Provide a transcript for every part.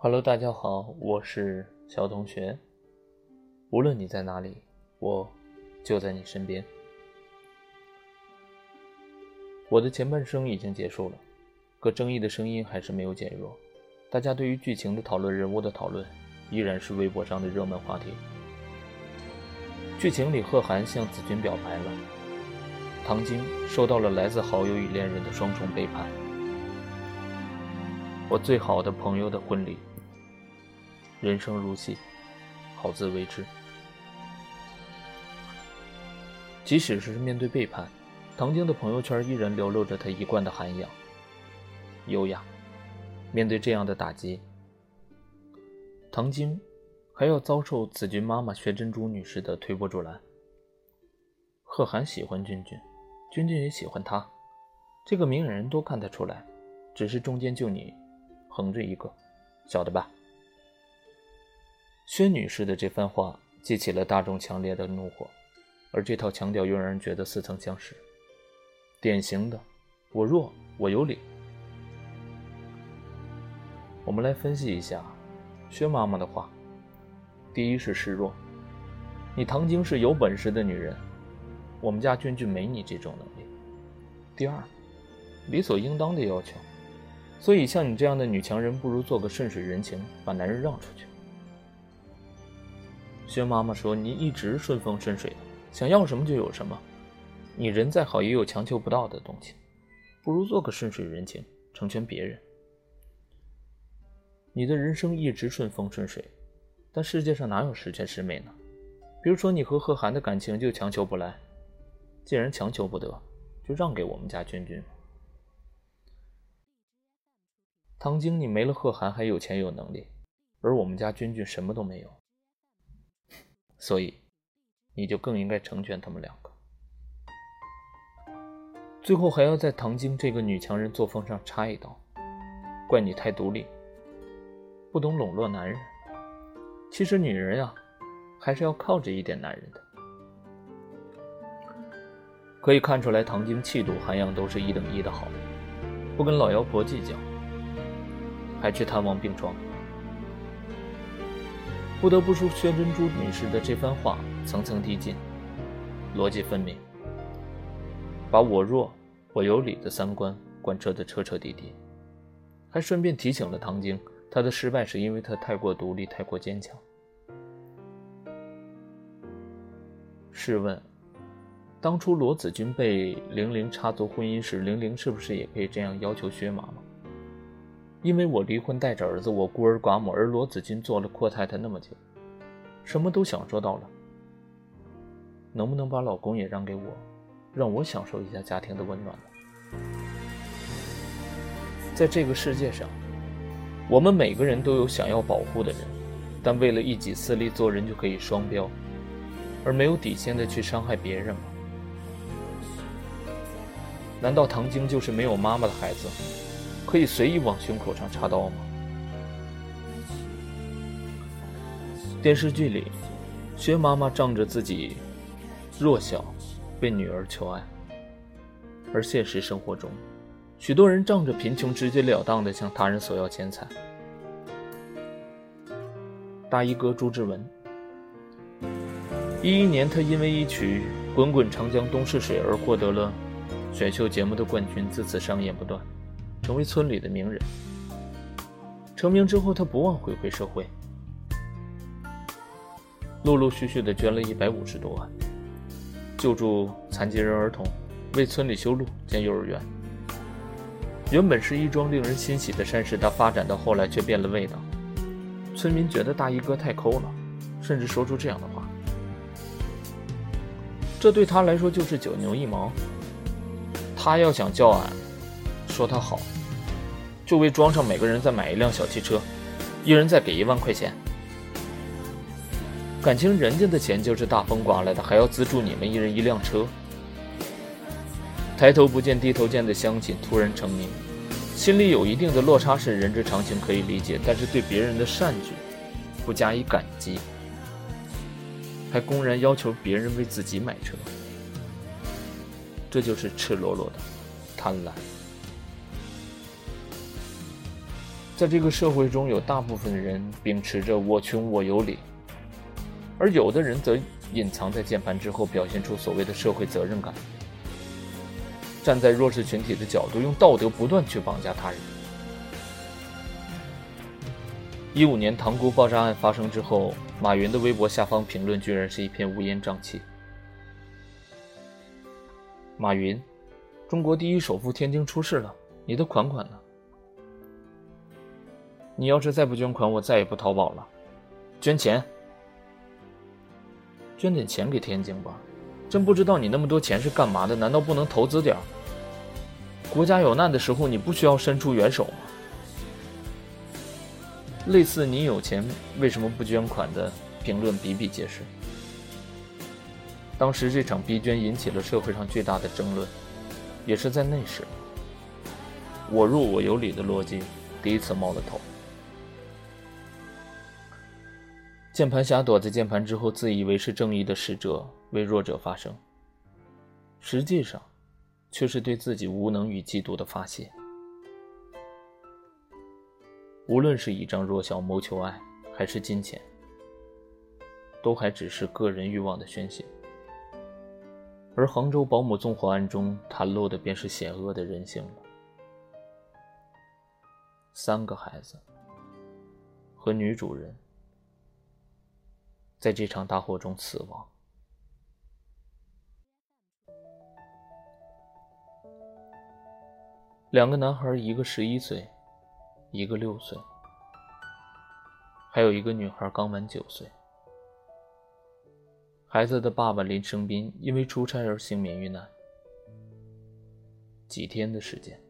Hello，大家好，我是小同学。无论你在哪里，我就在你身边。我的前半生已经结束了，可争议的声音还是没有减弱。大家对于剧情的讨论、人物的讨论，依然是微博上的热门话题。剧情里，贺涵向子君表白了，唐晶受到了来自好友与恋人的双重背叛。我最好的朋友的婚礼。人生如戏，好自为之。即使是面对背叛，唐晶的朋友圈依然流露着她一贯的涵养、优雅。面对这样的打击，唐晶还要遭受子君妈妈薛珍珠女士的推波助澜。贺涵喜欢君君，君君也喜欢他，这个明眼人都看得出来，只是中间就你横着一个，晓得吧？薛女士的这番话激起了大众强烈的怒火，而这套腔调又让人觉得似曾相识，典型的“我弱我有理”。我们来分析一下薛妈妈的话：第一是示弱，你唐晶是有本事的女人，我们家君君没你这种能力；第二，理所应当的要求，所以像你这样的女强人，不如做个顺水人情，把男人让出去。薛妈妈说：“你一直顺风顺水的，想要什么就有什么。你人再好，也有强求不到的东西，不如做个顺水人情，成全别人。你的人生一直顺风顺水，但世界上哪有十全十美呢？比如说，你和贺涵的感情就强求不来，既然强求不得，就让给我们家君君。唐晶，你没了贺涵还有钱有能力，而我们家君君什么都没有。”所以，你就更应该成全他们两个。最后还要在唐晶这个女强人作风上插一刀，怪你太独立，不懂笼络男人。其实女人呀，还是要靠着一点男人的。可以看出来，唐晶气度、涵养都是一等一的好，不跟老妖婆计较，还去探望病床。不得不说，薛珍珠女士的这番话层层递进，逻辑分明，把我弱我有理的三观贯彻的彻彻底底，还顺便提醒了唐晶，她的失败是因为她太过独立、太过坚强。试问，当初罗子君被玲玲插足婚姻时，玲玲是不是也可以这样要求薛妈妈？因为我离婚带着儿子，我孤儿寡母，而罗子君做了阔太太那么久，什么都享受到了，能不能把老公也让给我，让我享受一下家庭的温暖呢？在这个世界上，我们每个人都有想要保护的人，但为了一己私利，做人就可以双标，而没有底线的去伤害别人吗？难道唐晶就是没有妈妈的孩子？可以随意往胸口上插刀吗？电视剧里，薛妈妈仗着自己弱小，为女儿求爱；而现实生活中，许多人仗着贫穷，直截了当的向他人索要钱财。大衣哥朱之文，一一年，他因为一曲《滚滚长江东逝水》而获得了选秀节目的冠军，自此商演不断。成为村里的名人。成名之后，他不忘回馈社会，陆陆续续的捐了一百五十多万，救助残疾人儿童，为村里修路建幼儿园。原本是一桩令人欣喜的善事，但发展到后来却变了味道。村民觉得大衣哥太抠了，甚至说出这样的话：“这对他来说就是九牛一毛。他要想叫俺说他好。”就为装上每个人再买一辆小汽车，一人再给一万块钱。感情人家的钱就是大风刮来的，还要资助你们一人一辆车。抬头不见低头见的乡亲突然成名，心里有一定的落差是人之常情，可以理解。但是对别人的善举不加以感激，还公然要求别人为自己买车，这就是赤裸裸的贪婪。在这个社会中有大部分人秉持着“我穷我有理”，而有的人则隐藏在键盘之后，表现出所谓的社会责任感，站在弱势群体的角度，用道德不断去绑架他人。一五年塘沽爆炸案发生之后，马云的微博下方评论居然是一片乌烟瘴气。马云，中国第一首富天津出事了，你的款款呢？你要是再不捐款，我再也不淘宝了。捐钱，捐点钱给天津吧。真不知道你那么多钱是干嘛的？难道不能投资点国家有难的时候，你不需要伸出援手吗？类似“你有钱为什么不捐款”的评论比比皆是。当时这场逼捐引起了社会上巨大的争论，也是在那时，“我弱我有理”的逻辑第一次冒了头。键盘侠躲在键盘之后，自以为是正义的使者，为弱者发声，实际上，却是对自己无能与嫉妒的发泄。无论是倚仗弱小谋求爱，还是金钱，都还只是个人欲望的宣泄。而杭州保姆纵火案中袒露的，便是险恶的人性了。三个孩子和女主人。在这场大火中死亡。两个男孩，一个十一岁，一个六岁，还有一个女孩刚满九岁。孩子的爸爸林生斌因为出差而幸免遇难。几天的时间，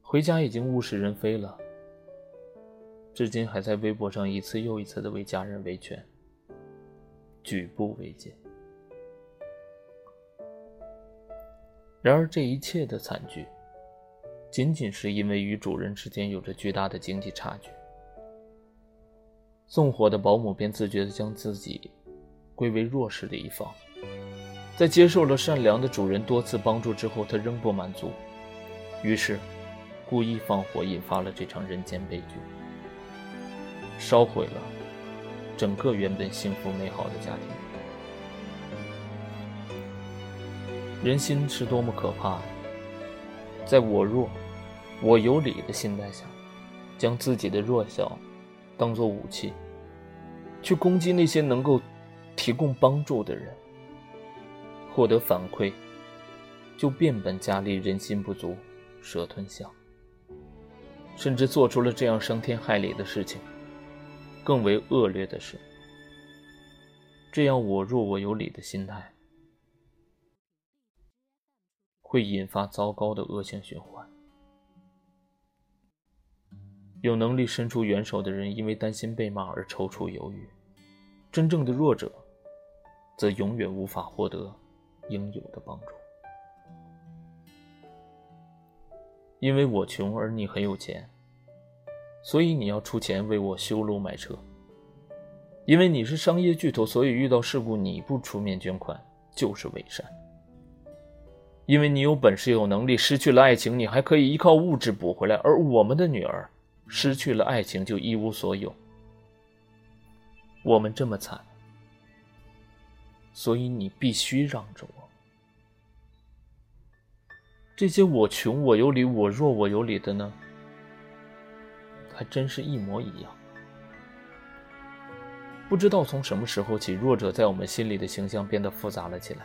回家已经物是人非了。至今还在微博上一次又一次的为家人维权，举步维艰。然而，这一切的惨剧，仅仅是因为与主人之间有着巨大的经济差距。纵火的保姆便自觉地将自己归为弱势的一方，在接受了善良的主人多次帮助之后，他仍不满足，于是故意放火，引发了这场人间悲剧。烧毁了整个原本幸福美好的家庭。人心是多么可怕！在我弱、我有理的心态下，将自己的弱小当作武器，去攻击那些能够提供帮助的人，获得反馈，就变本加厉，人心不足蛇吞象，甚至做出了这样伤天害理的事情。更为恶劣的是，这样我弱我有理的心态，会引发糟糕的恶性循环。有能力伸出援手的人，因为担心被骂而踌躇犹豫；真正的弱者，则永远无法获得应有的帮助。因为我穷而你很有钱。所以你要出钱为我修路买车，因为你是商业巨头，所以遇到事故你不出面捐款就是伪善。因为你有本事有能力，失去了爱情你还可以依靠物质补回来，而我们的女儿失去了爱情就一无所有。我们这么惨，所以你必须让着我。这些我穷我有理，我弱我有理的呢？还真是一模一样。不知道从什么时候起，弱者在我们心里的形象变得复杂了起来。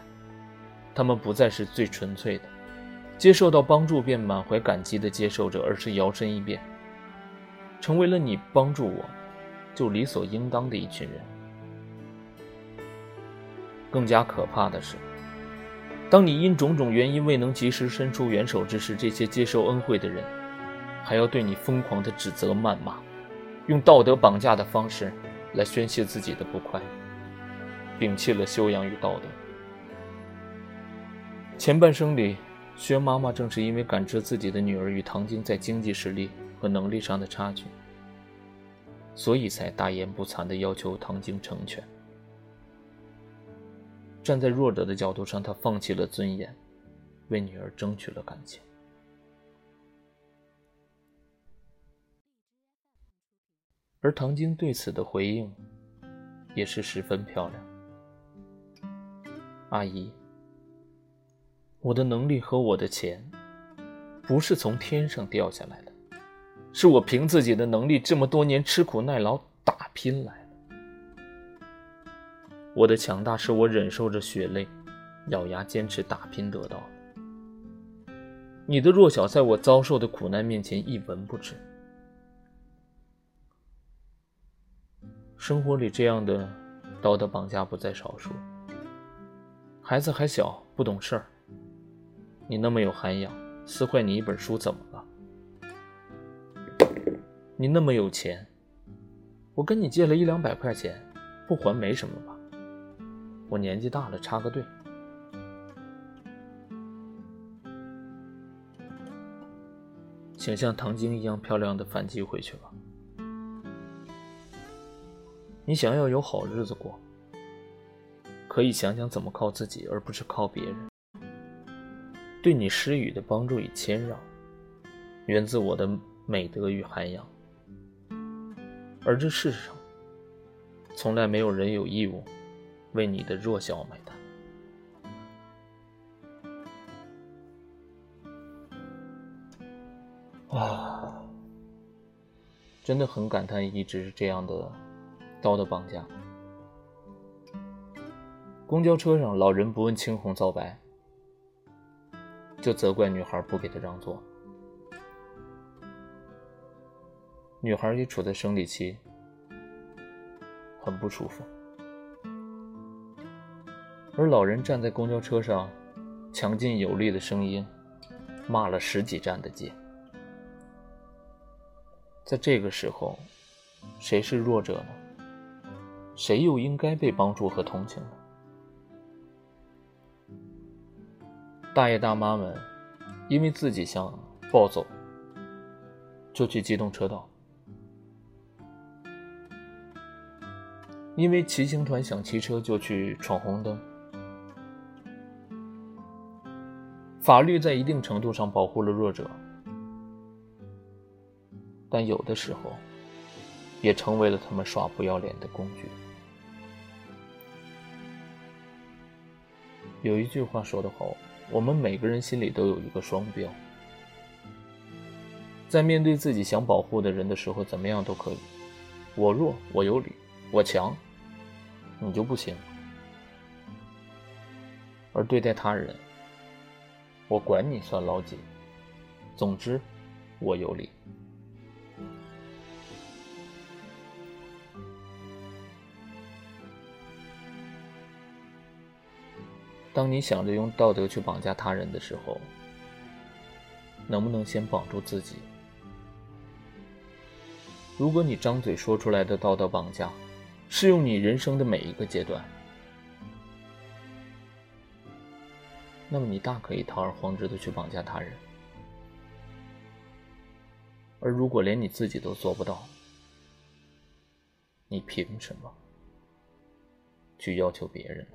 他们不再是最纯粹的，接受到帮助便满怀感激的接受者，而是摇身一变，成为了你帮助我，就理所应当的一群人。更加可怕的是，当你因种种原因未能及时伸出援手之时，这些接受恩惠的人。还要对你疯狂的指责、谩骂，用道德绑架的方式来宣泄自己的不快，摒弃了修养与道德。前半生里，薛妈妈正是因为感知自己的女儿与唐晶在经济实力和能力上的差距，所以才大言不惭的要求唐晶成全。站在弱者的角度上，他放弃了尊严，为女儿争取了感情。而唐晶对此的回应也是十分漂亮。阿姨，我的能力和我的钱不是从天上掉下来的，是我凭自己的能力这么多年吃苦耐劳打拼来的。我的强大是我忍受着血泪，咬牙坚持打拼得到的。你的弱小在我遭受的苦难面前一文不值。生活里这样的道德绑架不在少数。孩子还小，不懂事儿。你那么有涵养，撕坏你一本书怎么了？你那么有钱，我跟你借了一两百块钱，不还没什么吧？我年纪大了，插个队。请像唐晶一样漂亮的反击回去吧。你想要有好日子过，可以想想怎么靠自己，而不是靠别人。对你施予的帮助与谦让，源自我的美德与涵养。而这世上，从来没有人有义务为你的弱小买单。啊，真的很感叹，一直是这样的。刀的绑架。公交车上，老人不问青红皂白，就责怪女孩不给他让座。女孩也处在生理期，很不舒服。而老人站在公交车上，强劲有力的声音骂了十几站的街。在这个时候，谁是弱者呢？谁又应该被帮助和同情呢？大爷大妈们因为自己想暴走，就去机动车道；因为骑行团想骑车，就去闯红灯。法律在一定程度上保护了弱者，但有的时候也成为了他们耍不要脸的工具。有一句话说得好，我们每个人心里都有一个双标，在面对自己想保护的人的时候，怎么样都可以，我弱我有理，我强，你就不行；而对待他人，我管你算老几，总之我有理。当你想着用道德去绑架他人的时候，能不能先绑住自己？如果你张嘴说出来的道德绑架，适用你人生的每一个阶段，那么你大可以堂而皇之的去绑架他人。而如果连你自己都做不到，你凭什么去要求别人？